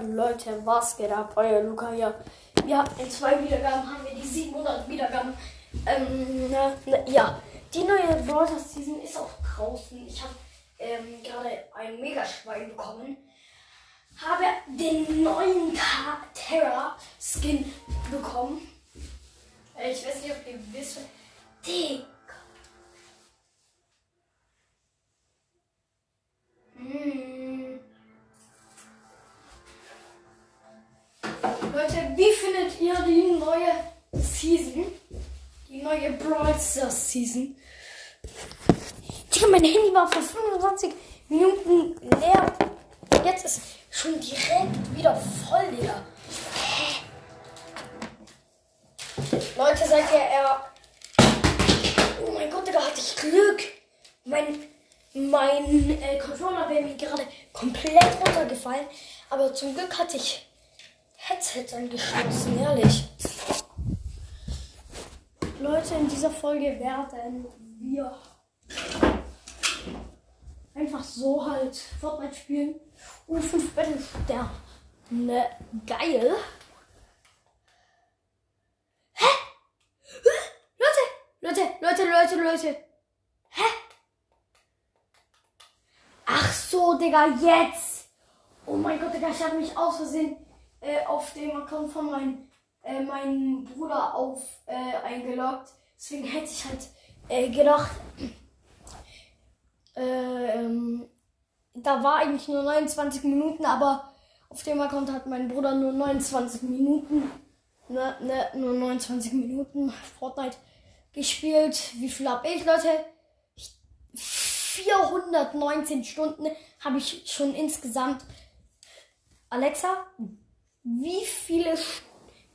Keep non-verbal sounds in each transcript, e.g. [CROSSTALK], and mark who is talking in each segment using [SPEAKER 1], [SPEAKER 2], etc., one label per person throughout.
[SPEAKER 1] Leute, was geht ab? Euer Luca hier. Ja, in zwei Wiedergaben haben wir die 700 Wiedergaben. Ähm, na, na, ja, die neue Brawler Season ist auch draußen. Ich habe ähm, gerade ein Megaschwein bekommen. Habe den neuen Ta Terra Skin bekommen. Äh, Ich weiß nicht, ob ihr wisst. Digga. Hm. Leute, wie findet ihr die neue Season? Die neue Brawl Stars Season? Digga, mein Handy war vor 25 Minuten leer. Jetzt ist schon direkt wieder voll, Digga. Leute, seid ihr eher. Oh mein Gott, Digga, hatte ich Glück. Mein, mein äh, Controller wäre mir gerade komplett runtergefallen. Aber zum Glück hatte ich Headset angeschlossen, ehrlich. Leute, in dieser Folge werden wir einfach so halt Fortnite spielen. U5 Battle Stern. Ne, geil. Hä? Hä? Leute, Leute, Leute, Leute, Leute. Hä? Ach so, Digga, jetzt. Oh mein Gott, Digga, ich habe mich aus Versehen äh, auf dem Account von meinem äh, meinem Bruder auf äh, eingeloggt. Deswegen [LAUGHS] hätte ich halt äh, gedacht, äh, ähm, da war eigentlich nur 29 Minuten, aber auf dem Account hat mein Bruder nur 29 Minuten, ne, ne, nur 29 Minuten Fortnite gespielt. Wie viel habe ich, Leute? Ich, 419 Stunden habe ich schon insgesamt. Alexa, wie viele,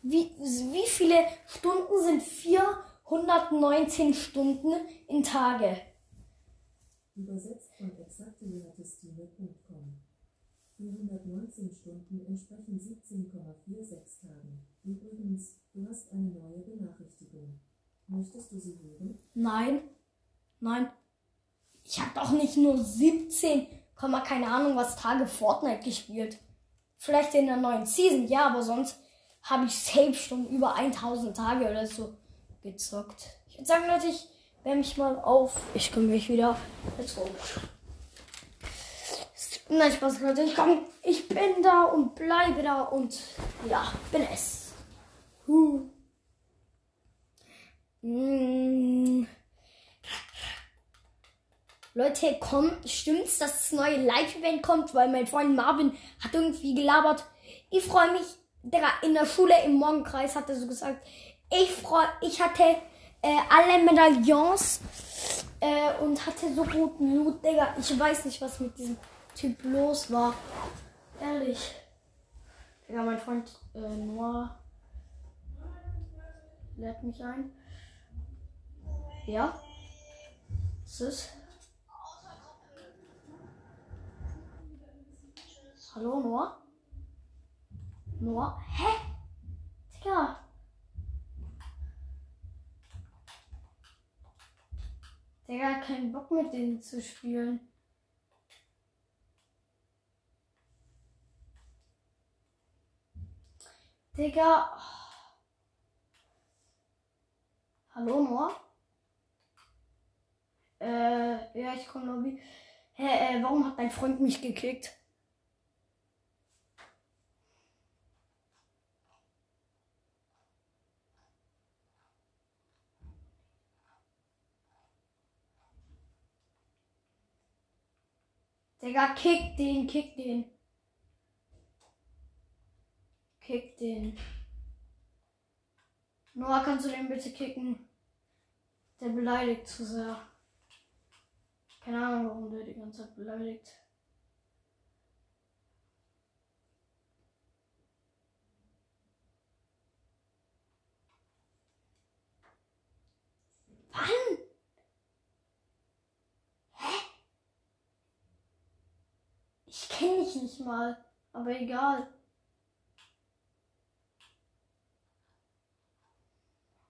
[SPEAKER 1] wie, wie viele Stunden sind 419 Stunden in Tage?
[SPEAKER 2] Übersetzt von exaktewertestime.com. 419 Stunden entsprechen 17,46 Tagen. Übrigens, du hast eine neue Benachrichtigung. Möchtest du sie hören?
[SPEAKER 1] Nein, nein. Ich habe doch nicht nur 17, Komma, keine Ahnung was Tage Fortnite gespielt. Vielleicht in der neuen Season, ja, aber sonst habe ich safe schon über 1000 Tage oder so gezockt. Ich würde sagen, Leute, ich wärme mich mal auf. Ich komme gleich wieder. Let's go. Nein, Spaß, Leute. Ich komm, ich bin da und bleibe da und ja, bin es. Huh. Mm. Leute, komm, stimmt's, dass das neue Live-Event kommt? Weil mein Freund Marvin hat irgendwie gelabert. Ich freue mich, Digga, in der Schule im Morgenkreis hat er so gesagt, ich freu, ich hatte äh, alle Medaillons äh, und hatte so guten Loot, Digga. Ich weiß nicht, was mit diesem Typ los war. Ehrlich. Digga, mein Freund äh, Noah lädt mich ein. Ja? Was ist? Hallo, Noah? Noah? Hä? Digga. Digga, kein Bock mit denen zu spielen. Digga. Hallo, Noah? Äh, ja, ich komme Lobby. Hä, äh, warum hat dein Freund mich gekickt? Digga, kick den, kick den. Kick den. Noah, kannst du den bitte kicken? Der beleidigt zu sehr. Keine Ahnung, warum der die ganze Zeit beleidigt. Wann? Ich kenne dich nicht mal, aber egal.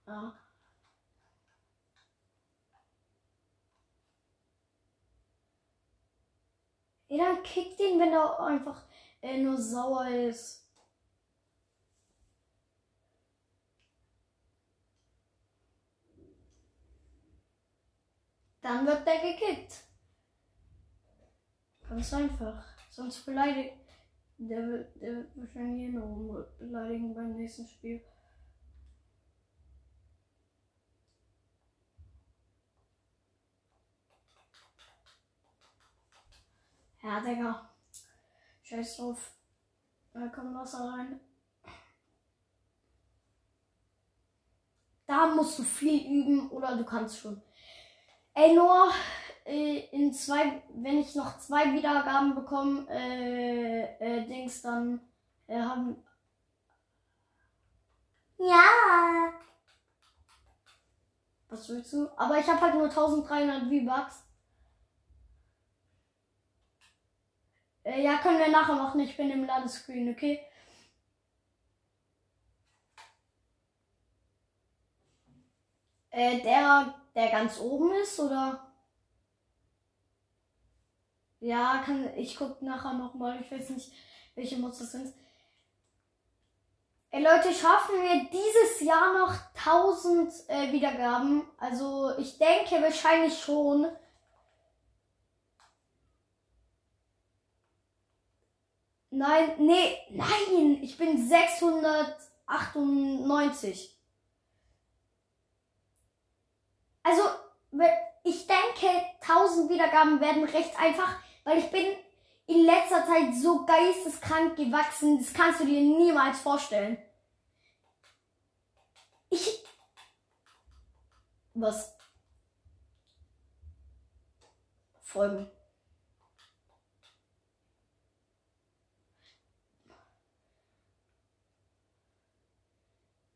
[SPEAKER 1] Ja. Ja, dann kick den, wenn er einfach äh, nur sauer ist. Dann wird der gekickt. Ganz einfach. Sonst beleidigt. Der wird, der wird wahrscheinlich hier noch beleidigen beim nächsten Spiel. Ja, Digga. Scheiß drauf. Da kommt Wasser rein. Da musst du viel üben oder du kannst schon. Ey, Noah, äh, in zwei, wenn ich noch zwei Wiedergaben bekomme, äh, äh, Dings, dann äh, haben. Ja. Was willst du? Aber ich habe halt nur 1300 V-Bucks. Äh, ja, können wir nachher machen. Ich bin im Ladescreen, okay? Äh, der, der ganz oben ist, oder? Ja, kann, ich guck nachher nochmal. Ich weiß nicht, welche Mods das sind. Ey Leute, schaffen wir dieses Jahr noch 1000 äh, Wiedergaben? Also ich denke wahrscheinlich schon. Nein, nee, nein, ich bin 698. Also, ich denke, 1000 Wiedergaben werden recht einfach, weil ich bin in letzter Zeit so geisteskrank gewachsen, das kannst du dir niemals vorstellen. Ich. Was? Folgen.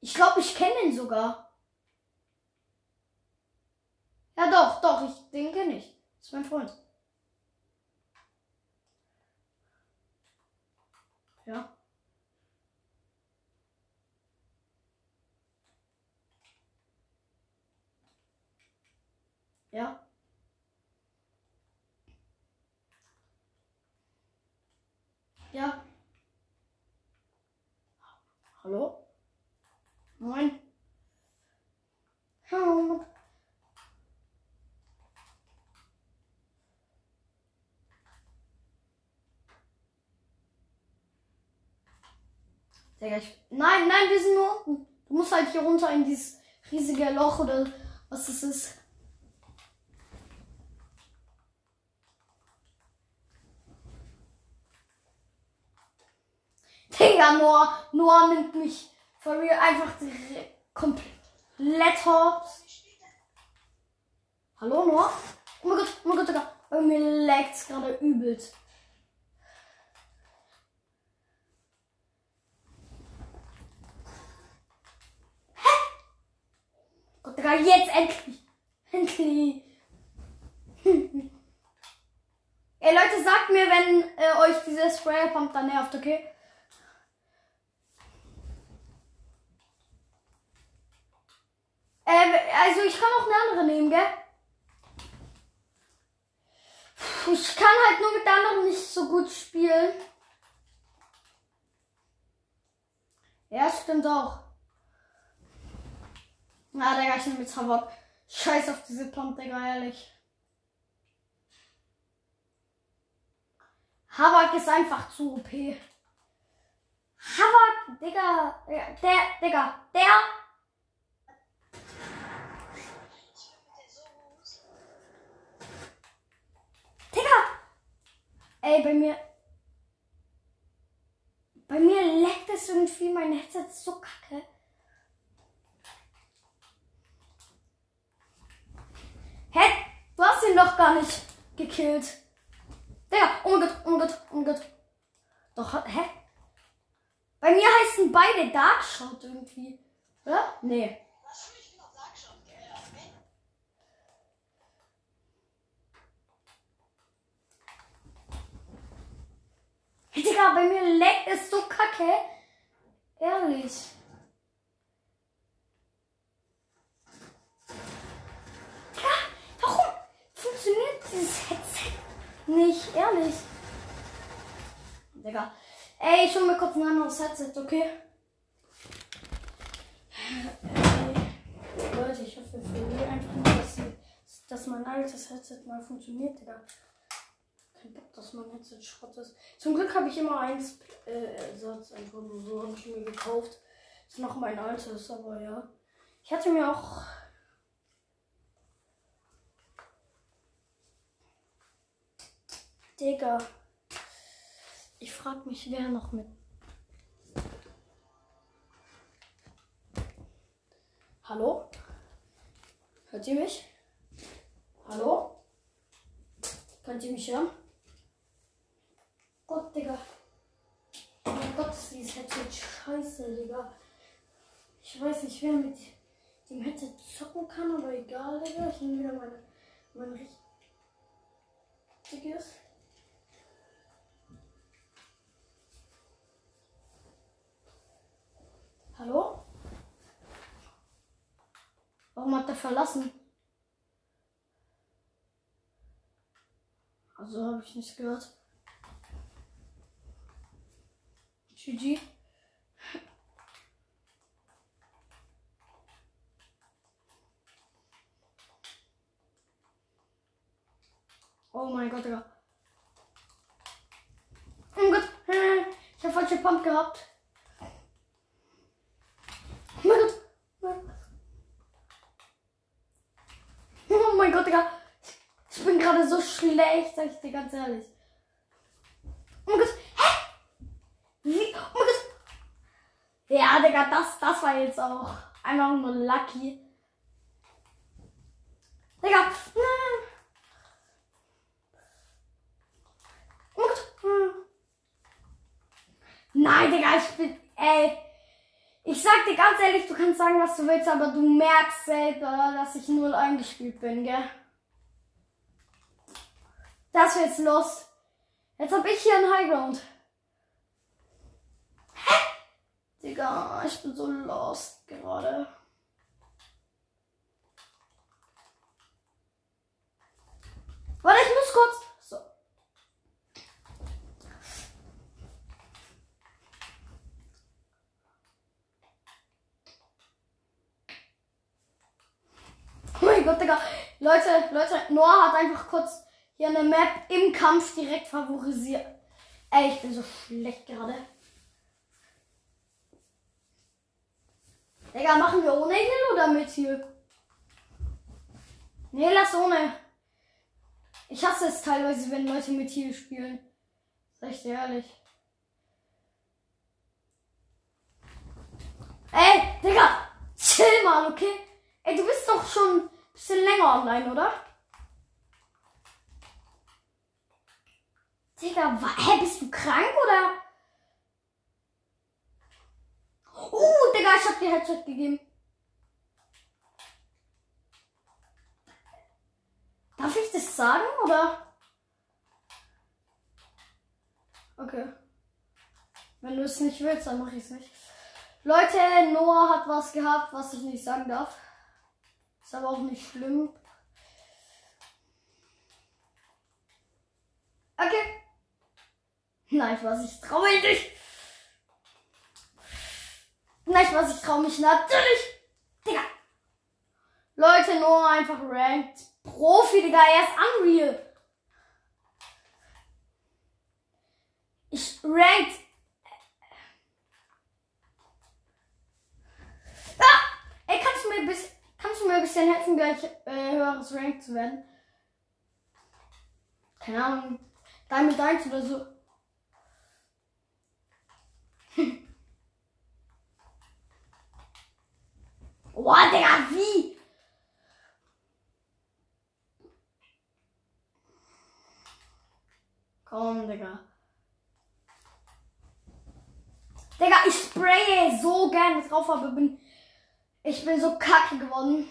[SPEAKER 1] Ich glaube, ich kenne den sogar. Ja, doch, doch, ich den kenne ich. Das ist mein Freund. Ja. Ja. Ja. Hallo? Moin. Hallo. Digga, ich. Nein, nein, wir sind nur unten. Du musst halt hier runter in dieses riesige Loch oder was das ist. Digga, Noah, Noah nimmt mich for real einfach komplett hops. Hallo, Noah? Oh mein Gott, oh mein Gott, Digga. Bei mir lagt's gerade übelst. Digga, jetzt endlich. Endlich. [LAUGHS] Ey Leute, sagt mir, wenn äh, euch dieser Spray Pump dann nervt, okay? Äh, also ich kann auch eine andere nehmen, gell? Ich kann halt nur mit der anderen nicht so gut spielen. Ja, stimmt auch. Na, der ich nehme jetzt Havok. Scheiß auf diese Pump, Digga, ehrlich. Havak ist einfach zu OP. Havak, Digga, der, Digga, der Ey, bei mir. Bei mir leckt es irgendwie, mein Headset so kacke. Hä? Doch gar nicht gekillt. Digga, oh mein Gott, oh mein Gott, oh mein Gott. Doch, hä? Bei mir heißen beide Darkshot irgendwie. Oder? Nee. Digga, bei mir leckt es so kacke. Ehrlich. Ja, warum funktioniert dieses Headset nicht? Ehrlich. Digga. Ey, ich hol mir kurz ein anderes Headset, okay? Ey, Leute, ich hoffe für die einfach nur, dass, dass mein altes Headset mal funktioniert, Digga. Kein Bock, dass mein Headset Schrott ist. Zum Glück habe ich immer eins äh, Ersatz einfach nur so habe ich mir gekauft. Ist noch mein altes, aber ja. Ich hatte mir auch Digga. Ich frag mich, wer noch mit. Hallo? Hört ihr mich? Hallo? Könnt ihr mich hören? Gott, Digga. Mein Gott, ist dieses Headset scheiße, Digga. Ich weiß nicht, wer mit dem Headset zocken kann, aber egal, Digga. Ich nehme wieder meine, mein richtiges. Hallo? Warum hat er verlassen? Also habe ich nicht gehört. GG. Oh mein Gott, Digga. Oh mein Gott. Ich habe falsche Pump gehabt. Oh mein Gott. Oh mein Gott, Digga. Ich bin gerade so schlecht, sag ich dir ganz ehrlich. Oh mein Gott. Hä? Wie? Oh mein Gott. Ja, Digga, das, das war jetzt auch einfach nur lucky. Digga. Oh mein Gott. Nein, Digga, ich bin. Ey. Ich sag dir ganz ehrlich, du kannst sagen, was du willst, aber du merkst selber, dass ich null eingespielt bin, gell? Das wird jetzt los. Jetzt hab ich hier einen Highground. Hä? Digga, ich bin so lost gerade. Warte, ich muss kurz. So. Oh mein Gott, Digga. Leute, Leute, Noah hat einfach kurz hier eine Map im Kampf direkt favorisiert. Ey, ich bin so schlecht gerade. Digga, machen wir ohne Heal oder mit Heal? Nee, lass ohne. Ich hasse es teilweise, wenn Leute mit Heal spielen. Ich dir ehrlich. Ey, Digga, chill mal, okay? Ey, du bist doch schon ein bisschen länger online, oder? Digga, hä, bist du krank oder? Uh, Digga, ich hab dir Headshot gegeben. Darf ich das sagen oder? Okay. Wenn du es nicht willst, dann mach ich es nicht. Leute, Noah hat was gehabt, was ich nicht sagen darf. Ist aber auch nicht schlimm. Okay. Nein, was ich traue mich nicht. Nein, was ich traue mich natürlich. Digga. Leute, Noah einfach ranked. Profi, Digga, er ist unreal. Ich ranked. Ah! Ey, kannst du mir bisschen, kannst du mir ein bisschen helfen, gleich äh, höheres Rank zu werden? Keine Ahnung. Diamond 1 oder so. Boah, Digga, wie? Komm, Digga. Digga, ich spraye so gerne drauf, aber bin, ich bin so kacke geworden.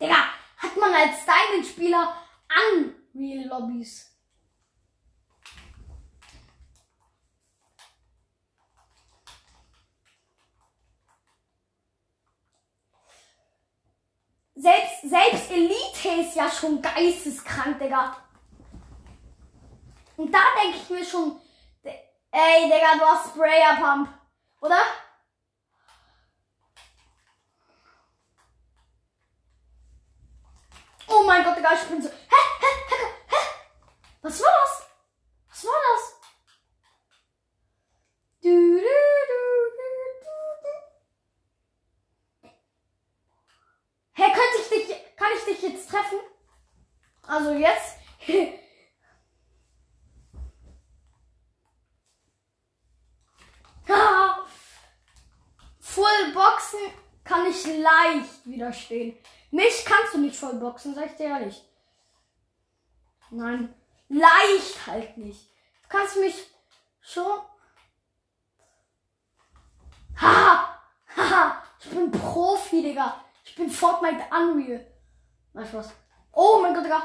[SPEAKER 1] Digga, hat man als Diamond-Spieler Unreal Lobbys? Selbst, selbst Elite ist ja schon geisteskrank, Digga. Und da denke ich mir schon, ey, Digga, du hast Sprayer Pump, oder? Oh mein Gott, Digga, ich bin so. Hä? Hä? Hä? Hä? Was war das? Was war das? Du, du, du, du, du, du. Hä, ich dich, kann ich dich jetzt treffen? Also jetzt? [LAUGHS] Ah. Full Boxen kann ich leicht widerstehen. Mich kannst du nicht voll boxen, sag ich dir ehrlich. Nein, leicht halt nicht. Du kannst mich schon. Haha! Haha! [LAUGHS] Ich bin Profi, Digga. Ich bin Fortnite Unreal. Na Spaß. Oh mein Gott, Digga.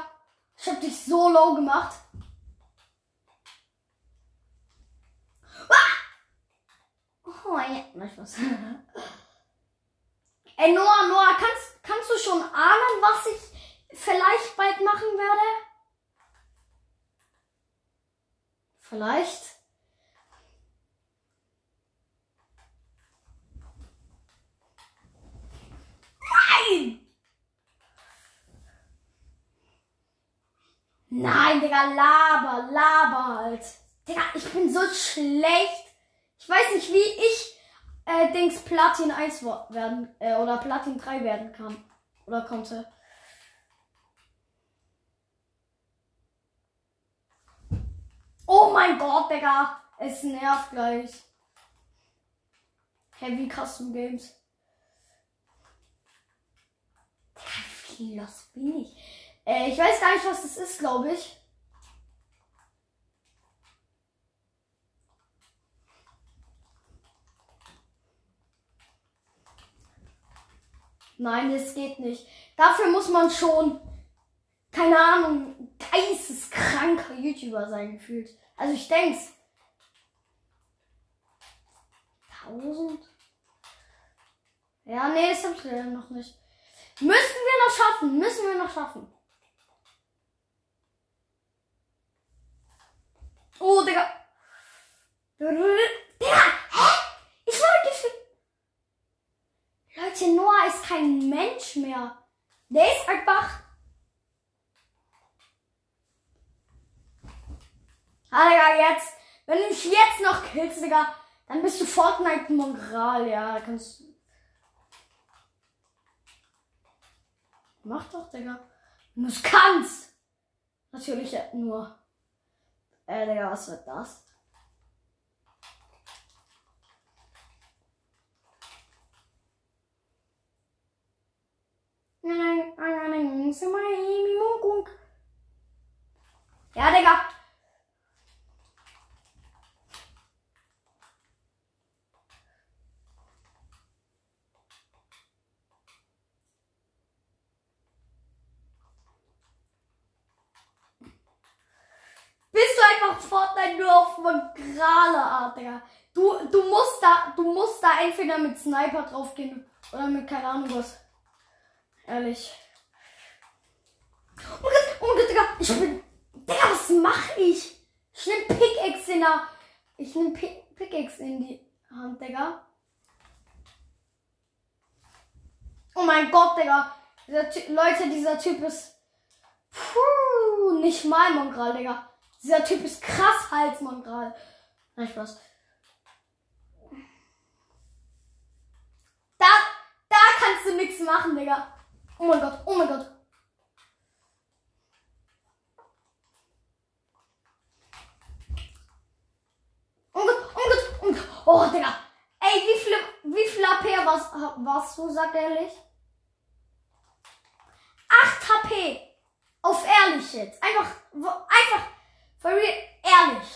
[SPEAKER 1] Ich hab dich so low gemacht. Ah! Oh ja, na Spaß. [LAUGHS] Ey, Noah, Noah, kannst, kannst du schon ahnen, was ich vielleicht bald machen werde? Vielleicht. Nein! Nein, Digga, laber, laber halt. Digga, ich bin so schlecht. Ich weiß nicht, wie ich äh, Dings Platin 1 wo- werden äh, oder Platin 3 werden kann. Oder konnte. Oh mein Gott, Digga. Es nervt gleich. Heavy Custom Games. Digga, wie los bin ich? Äh, ich weiß gar nicht, was das ist, glaube ich. Nein, das geht nicht. Dafür muss man schon, keine Ahnung, geisteskranker YouTuber sein gefühlt. Also ich denk's. 1000? Ja, nee, das hab ich leider noch nicht. Müssen wir noch schaffen, müssen wir noch schaffen. Oh, Digga. Digga, hä? Ich wollte für... Leute, Noah ist kein Mensch mehr. Der ist einfach. Ah, Digga, jetzt. Wenn du mich jetzt noch killst, Digga, dann bist du Fortnite Mongrel, ja. Da kannst du. Mach doch, Digga. Wenn du kannst. Natürlich nur. And they also dust. Nein, nein, nein, nein, nein, nein, nein, nein, nein, nein, nein, nein, nein, nein, nein, Art, Digga. Du, du musst da, du musst da entweder mit Sniper draufgehen oder mit keine Ahnung was. Ehrlich. Oh Gott, oh Gott, Digga, ich bin. Digga, was mach ich? Ich nehm Pickaxe in der. Ich nehm Pick, Pickaxe in die Hand, Digga. Oh mein Gott, Digga. Dieser Leute, dieser Typ ist. Puh, nicht mal Mongral, Digga. Dieser Typ ist krass Halsmongral. Nein, Spaß. Da, da kannst du nichts machen, Digga. Oh mein Gott, oh mein Gott. Oh Gott, oh Gott, oh Gott. Oh, Digga. Ey, wie viel, wie viel AP warst, du, sag ehrlich? 8 HP. Auf ehrlich jetzt. Einfach, einfach, for real, ehrlich.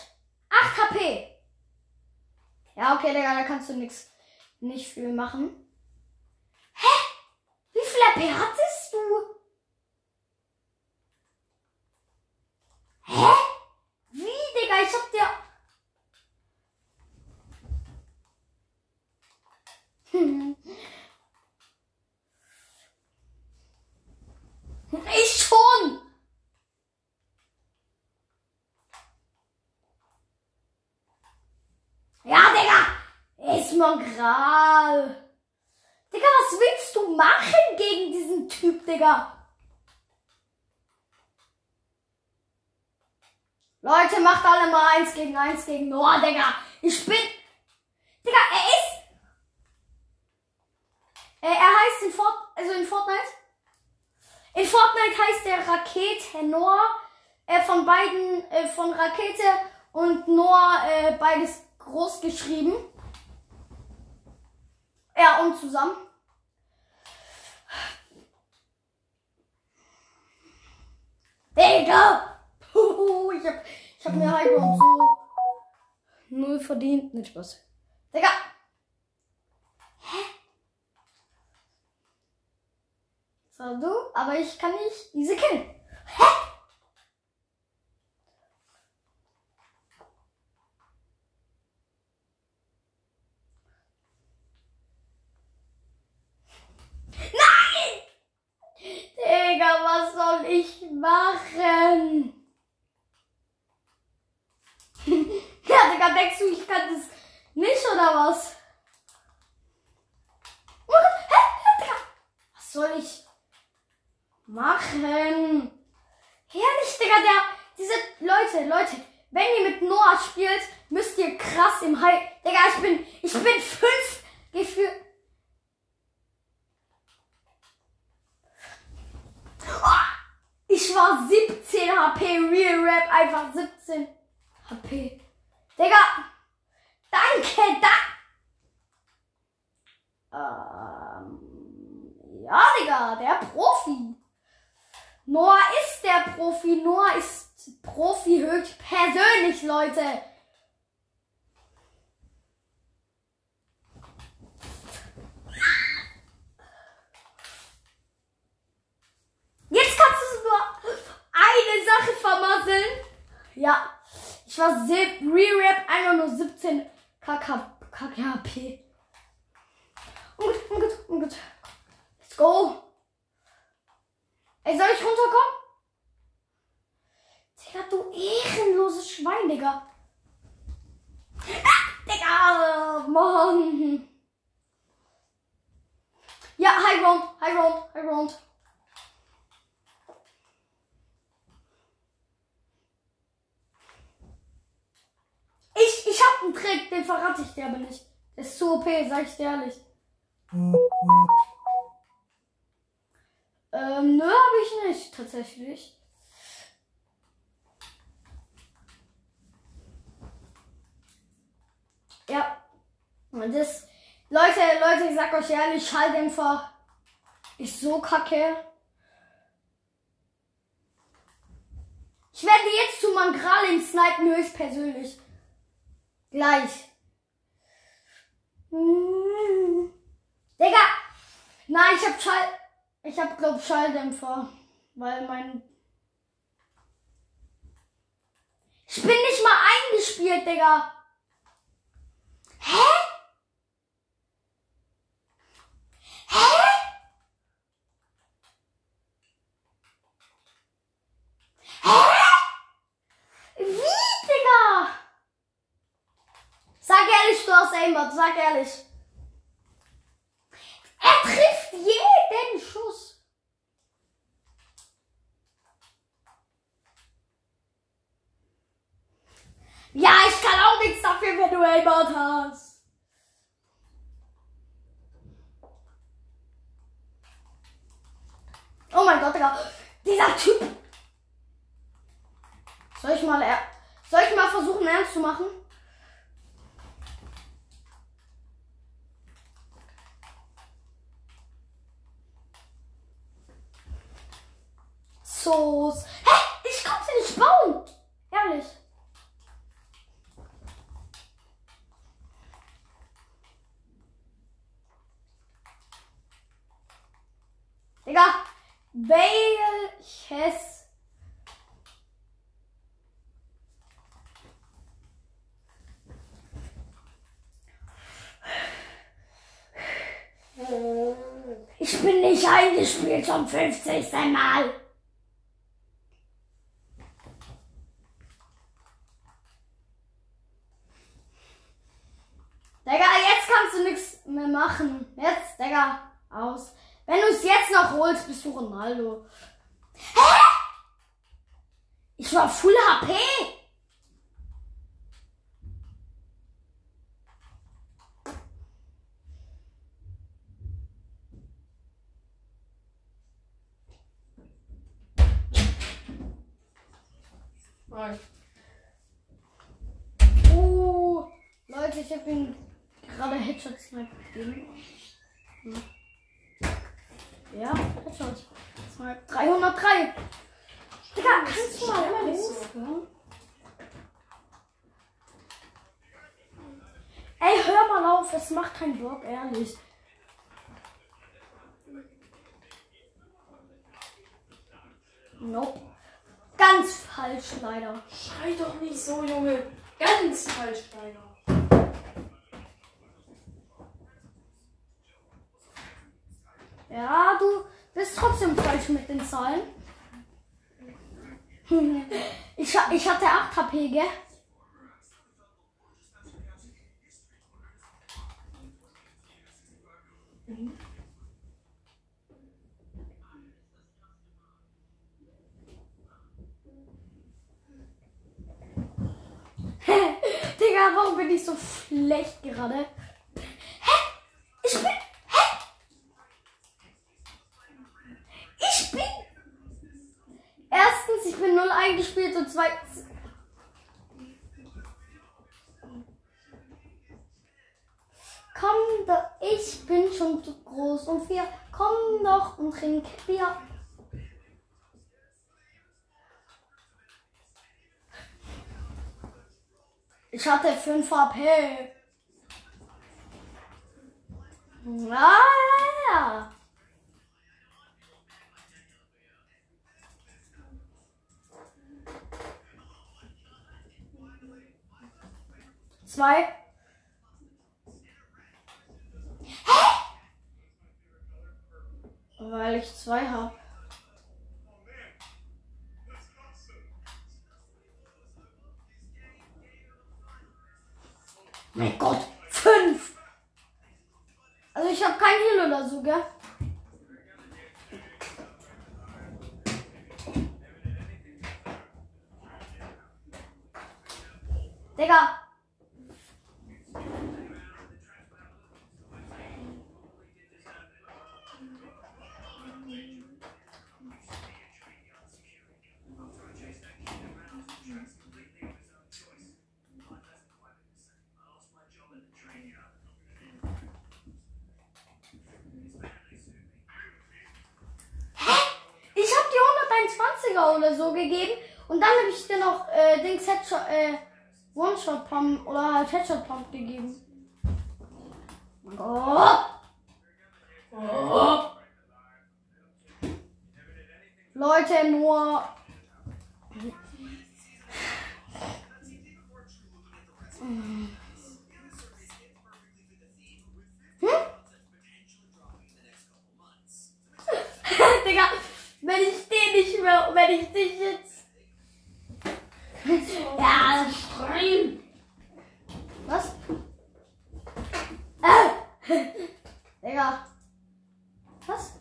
[SPEAKER 1] 8 HP. Ja, okay, Digga, da kannst du nix, nicht viel machen. Hä? Wie viel AP hattest du? Hä? Wie, Digga? Ich hab dir. Hm. Ich schon! Mongral. Digga, was willst du machen gegen diesen Typ, Digga? Leute, macht alle mal eins gegen eins gegen Noah, Digga. Ich bin. Digga, er ist. Er, er heißt in Fort, also in Fortnite. In Fortnite heißt der Rakete Noah. Äh, von beiden, äh, von Rakete und Noah, äh, beides groß geschrieben. Ja, und zusammen. Digga! Puh, ich hab, ich hab mir Highground so null verdient. Nicht Spaß. Digga! Hä? So, du, aber ich kann nicht diese killen. Hä? Nein! Digga, was soll ich machen? ja, Digga, denkst du, ich kann das nicht oder was? Was soll ich machen? Herrlich, Digga, der, diese Leute, Leute, wenn ihr mit Noah spielt, müsst ihr krass im High, Digga, ich bin, ich bin fünf gefühlt. Ich war 17 HP, Real Rap, einfach 17 HP. Digga, danke, da. Ähm, ja, Digga, der Profi. Noah ist der Profi, Noah ist Profi höchstpersönlich, Leute. Jetzt kannst du nur eine Sache vermasseln. Ja, ich war Re-Rap einfach nur 17 KK, KKP. Und gut, und gut, und gut. Let's go. Ey, soll ich runterkommen? Digga, du ehrenloses Schwein, Digga. Ah, Digga, Mann. Ja, High Ground, High Ground, High Ground. Ich, hab einen Trick, den verrate ich dir aber nicht. Der ist zu OP, sag ich dir ehrlich. Ähm, nö, hab ich nicht, tatsächlich. Ja. Und das, Leute, Leute, ich sag euch ehrlich, Schalldämpfer ist so kacke. Ich werde jetzt zu Mangral in Snipen höchstpersönlich. Gleich. Hm. Digga! Nein, ich hab Schall. Ich hab glaub Schalldämpfer. Weil mein. Ich bin nicht mal eingespielt, Digga. Hä? Hä? Wie, Digga? Sag ehrlich, du hast Aimbot, sag ehrlich. Er trifft jeden Schuss. Ja, ich kann auch nichts dafür, wenn du Aimbot hast. ich spiele zum 50. Mal. Digga, jetzt kannst du nichts mehr machen. Jetzt, Digga, aus. Wenn du es jetzt noch holst, bist du Ronaldo. Falsch, leider.
[SPEAKER 3] Schrei doch nicht so, Junge. Ganz falsch, Kleiner.
[SPEAKER 1] Ja, du bist trotzdem falsch mit den Zahlen. [LAUGHS] Ich, ich hatte 8 HP, gell? [LAUGHS] Digga, warum bin ich so schlecht gerade? Hä? Ich bin. Hä? Ich bin. Erstens, ich bin null eingespielt und zweitens. Komm doch, ich bin schon zu groß und wir komm doch und trink Bier. Ich hatte 5 HP. Ja. Zwei. Hä? Weil ich zwei habe. Mein Gott, fünf. Also ich habe kein Heal oder so, gell? Digga. Ich habe die 121er oder so gegeben und dann habe ich dir noch äh, Dings Headshot, äh, One-Shot Pump oder halt Headshot Pump gegeben. Gott.
[SPEAKER 3] Oh.
[SPEAKER 1] Leute, nur. Hm? Den nicht mehr, wenn ich dich jetzt. Ja, schreien. Was? Äh. Digga. Was?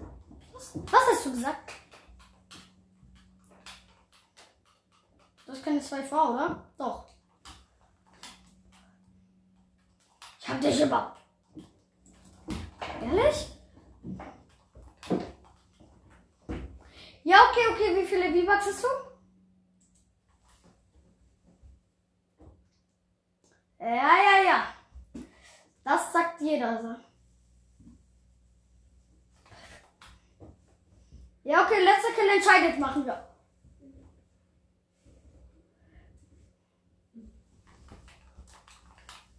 [SPEAKER 1] Was? Was hast du gesagt? Du hast keine 2V, oder? Doch. Ich hab dich über. Ehrlich? Ja, okay, okay. Wie viele V-Bucks hast du? Ja, ja, ja. Das sagt jeder so. Ja, okay, letzter Kill entscheidet, machen wir.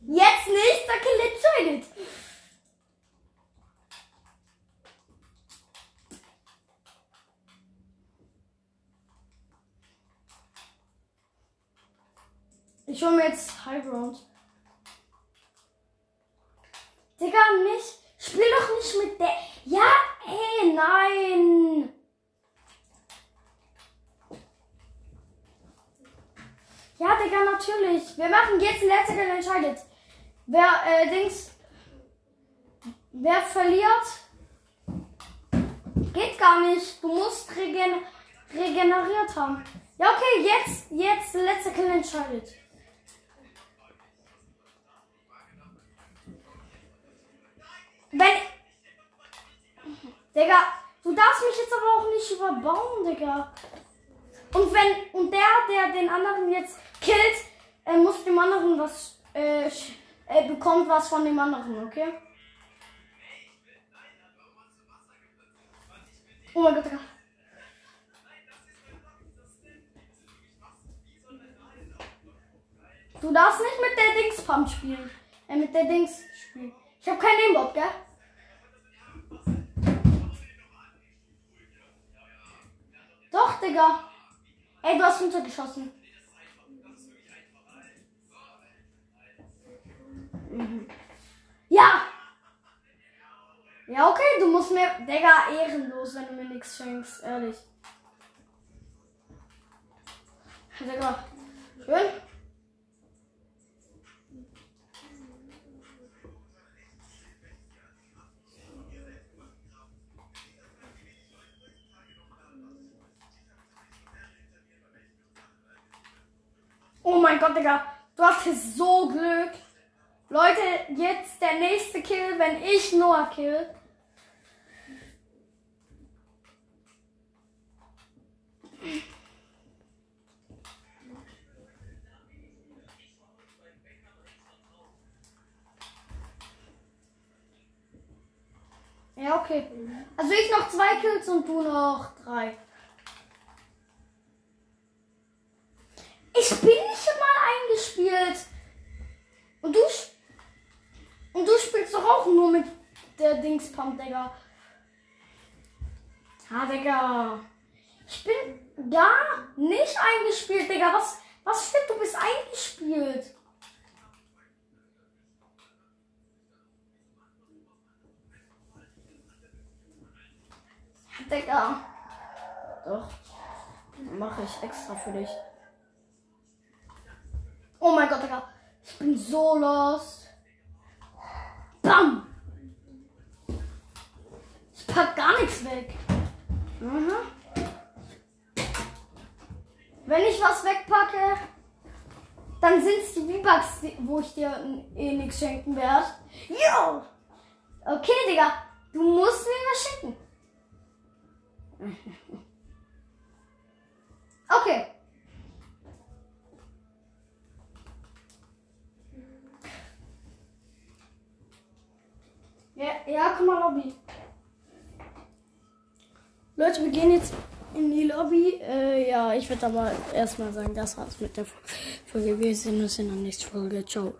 [SPEAKER 1] Jetzt nicht, der Kill entscheidet. Ich hole mir jetzt High Ground. Digga, nicht. Spiel doch nicht mit der. Ja, ey, nein. Ja, Digga, natürlich. Wir machen jetzt den letzten der entscheidet. Wer, äh, Dings. Wer verliert? Geht gar nicht. Du musst regen regeneriert haben. Ja, okay, jetzt, jetzt, letzter Kill entscheidet. Wenn. Digga, du darfst mich jetzt aber auch nicht überbauen, Digga. Und wenn. Und der, der den anderen jetzt killt, er muss dem anderen was. Äh, äh, bekommt was von dem anderen, okay? Oh mein Gott, Digga. Du darfst nicht mit der Dings-Pump spielen. Äh, mit der Dings spielen. Ich hab keinen Aimbot, gell? Doch, Digga. Ey, du hast runtergeschossen. Mhm. Ja! Ja, okay, du musst mir. Digga, ehrenlos, wenn du mir nichts schenkst, ehrlich. Digga. Schön. Mein Gott, Digga. Du hattest so Glück. Leute, jetzt der nächste Kill, wenn ich Noah kill. Ja, okay. Also ich noch zwei Kills und du noch drei. Ich bin nicht mal eingespielt. Und du, und du spielst doch auch nur mit der Dingspump, Digga. Ah, Digga. Ich bin gar nicht eingespielt, Digga. Was, was stimmt? Du bist eingespielt. Digga. Doch. Mache ich extra für dich. Oh mein Gott, Digga. Ich bin so lost. Bam! Ich pack gar nichts weg. Mhm. Wenn ich was wegpacke, dann sind es die V-Bucks, wo ich dir eh nichts schenken werde. Jo! Okay, Digga. Du musst mir was schenken. [LAUGHS] Okay. Ja, ja, komm mal Lobby. Leute, wir gehen jetzt in die Lobby. Äh, ja, ich würde aber erstmal sagen, das war's mit der Folge. Wir sehen uns in der nächsten Folge. Ciao.